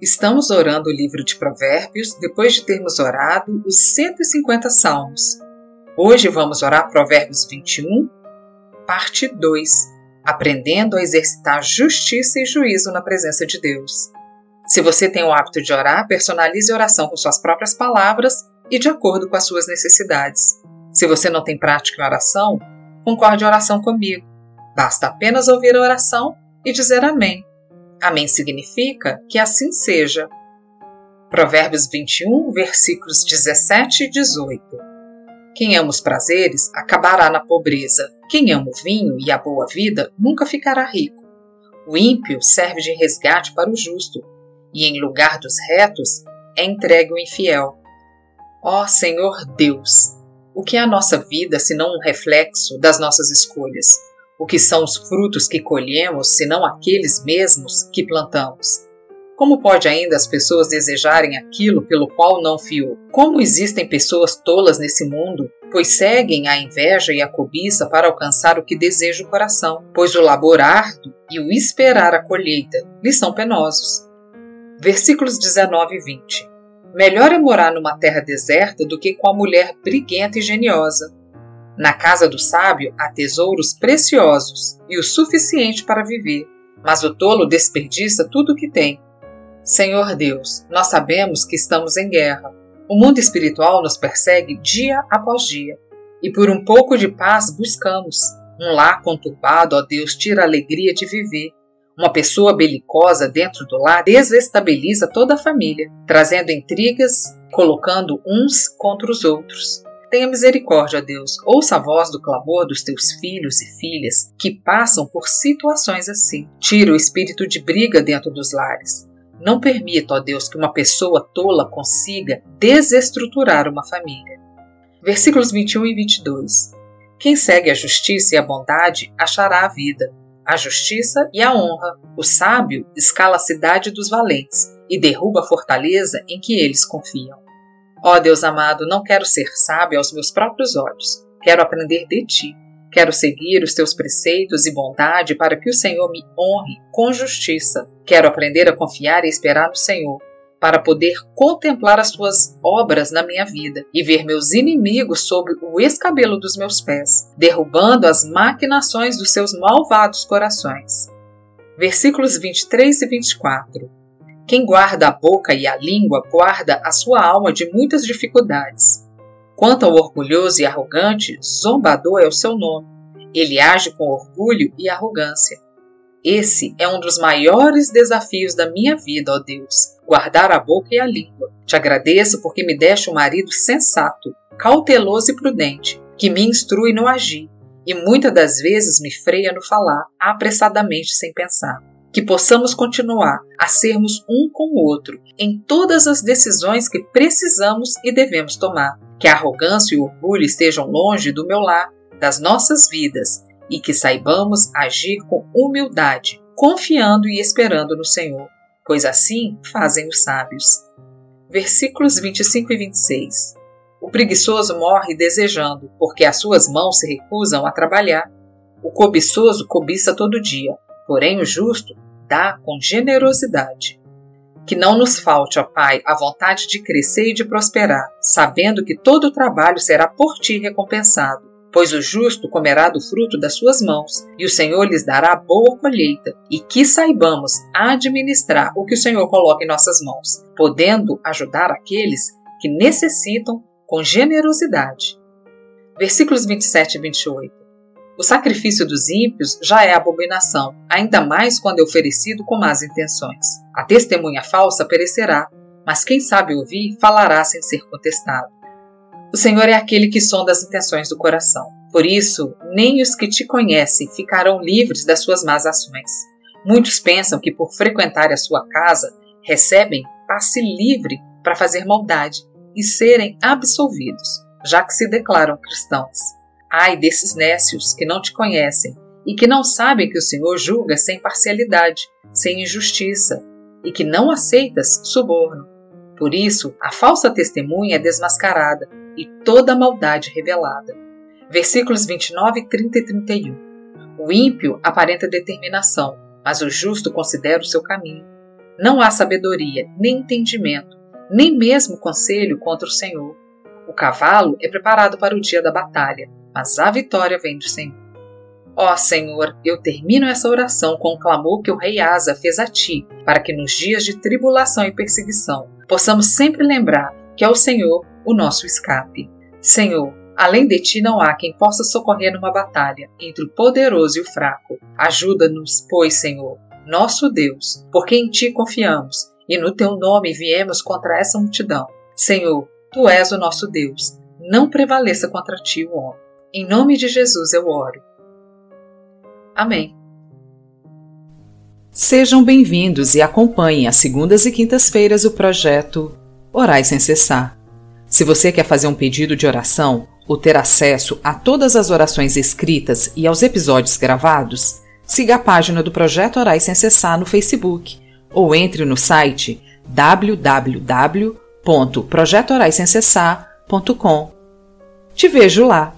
Estamos orando o livro de Provérbios depois de termos orado os 150 salmos. Hoje vamos orar Provérbios 21, parte 2, aprendendo a exercitar justiça e juízo na presença de Deus. Se você tem o hábito de orar, personalize a oração com suas próprias palavras e de acordo com as suas necessidades. Se você não tem prática em oração, concorde a oração comigo. Basta apenas ouvir a oração e dizer amém Amém significa que assim seja. Provérbios 21, versículos 17 e 18. Quem ama os prazeres acabará na pobreza. Quem ama o vinho e a boa vida nunca ficará rico. O ímpio serve de resgate para o justo, e em lugar dos retos é entregue o infiel. Ó Senhor Deus, o que é a nossa vida senão um reflexo das nossas escolhas? O que são os frutos que colhemos, senão aqueles mesmos que plantamos? Como pode ainda as pessoas desejarem aquilo pelo qual não fiou? Como existem pessoas tolas nesse mundo, pois seguem a inveja e a cobiça para alcançar o que deseja o coração, pois o labor árduo e o esperar a colheita lhes são penosos. Versículos 19 e 20. Melhor é morar numa terra deserta do que com a mulher briguenta e geniosa, na casa do sábio há tesouros preciosos e o suficiente para viver, mas o tolo desperdiça tudo o que tem. Senhor Deus, nós sabemos que estamos em guerra. O mundo espiritual nos persegue dia após dia, e por um pouco de paz buscamos. Um lar conturbado, ó Deus, tira a alegria de viver. Uma pessoa belicosa dentro do lar desestabiliza toda a família, trazendo intrigas, colocando uns contra os outros. Tenha misericórdia, Deus. Ouça a voz do clamor dos teus filhos e filhas que passam por situações assim. Tira o espírito de briga dentro dos lares. Não permita, ó Deus, que uma pessoa tola consiga desestruturar uma família. Versículos 21 e 22. Quem segue a justiça e a bondade achará a vida, a justiça e a honra. O sábio escala a cidade dos valentes e derruba a fortaleza em que eles confiam. Ó oh, Deus amado, não quero ser sábio aos meus próprios olhos. Quero aprender de ti. Quero seguir os teus preceitos e bondade para que o Senhor me honre com justiça. Quero aprender a confiar e esperar no Senhor, para poder contemplar as tuas obras na minha vida e ver meus inimigos sob o escabelo dos meus pés, derrubando as maquinações dos seus malvados corações. Versículos 23 e 24. Quem guarda a boca e a língua guarda a sua alma de muitas dificuldades. Quanto ao orgulhoso e arrogante, zombador é o seu nome. Ele age com orgulho e arrogância. Esse é um dos maiores desafios da minha vida, ó Deus, guardar a boca e a língua. Te agradeço porque me deste um marido sensato, cauteloso e prudente, que me instrui no agir e muitas das vezes me freia no falar, apressadamente sem pensar que possamos continuar a sermos um com o outro em todas as decisões que precisamos e devemos tomar. Que a arrogância e o orgulho estejam longe do meu lar, das nossas vidas, e que saibamos agir com humildade, confiando e esperando no Senhor, pois assim fazem os sábios. Versículos 25 e 26. O preguiçoso morre desejando, porque as suas mãos se recusam a trabalhar. O cobiçoso cobiça todo dia, Porém, o justo dá com generosidade. Que não nos falte, ó Pai, a vontade de crescer e de prosperar, sabendo que todo o trabalho será por ti recompensado. Pois o justo comerá do fruto das suas mãos, e o Senhor lhes dará boa colheita, e que saibamos administrar o que o Senhor coloca em nossas mãos, podendo ajudar aqueles que necessitam com generosidade. Versículos 27 e 28. O sacrifício dos ímpios já é abominação, ainda mais quando é oferecido com más intenções. A testemunha falsa perecerá, mas quem sabe ouvir falará sem ser contestado. O Senhor é aquele que sonda as intenções do coração. Por isso, nem os que te conhecem ficarão livres das suas más ações. Muitos pensam que por frequentar a sua casa recebem passe livre para fazer maldade e serem absolvidos. já que se declaram cristãos. Ai desses nécios que não te conhecem e que não sabem que o Senhor julga sem parcialidade, sem injustiça, e que não aceitas suborno. Por isso, a falsa testemunha é desmascarada e toda a maldade revelada. Versículos 29, 30 e 31. O ímpio aparenta determinação, mas o justo considera o seu caminho. Não há sabedoria, nem entendimento, nem mesmo conselho contra o Senhor. O cavalo é preparado para o dia da batalha, mas a vitória vem do Senhor. Ó Senhor, eu termino essa oração com o clamor que o rei Asa fez a ti, para que nos dias de tribulação e perseguição possamos sempre lembrar que é o Senhor o nosso escape. Senhor, além de ti não há quem possa socorrer numa batalha entre o poderoso e o fraco. Ajuda-nos, pois, Senhor, nosso Deus, porque em ti confiamos e no teu nome viemos contra essa multidão. Senhor, tu és o nosso Deus, não prevaleça contra ti o homem. Em nome de Jesus eu oro. Amém. Sejam bem-vindos e acompanhem às segundas e quintas-feiras o projeto Orais sem cessar. Se você quer fazer um pedido de oração ou ter acesso a todas as orações escritas e aos episódios gravados, siga a página do Projeto Orais sem cessar no Facebook ou entre no site www.projetoraissemcessar.com. Te vejo lá!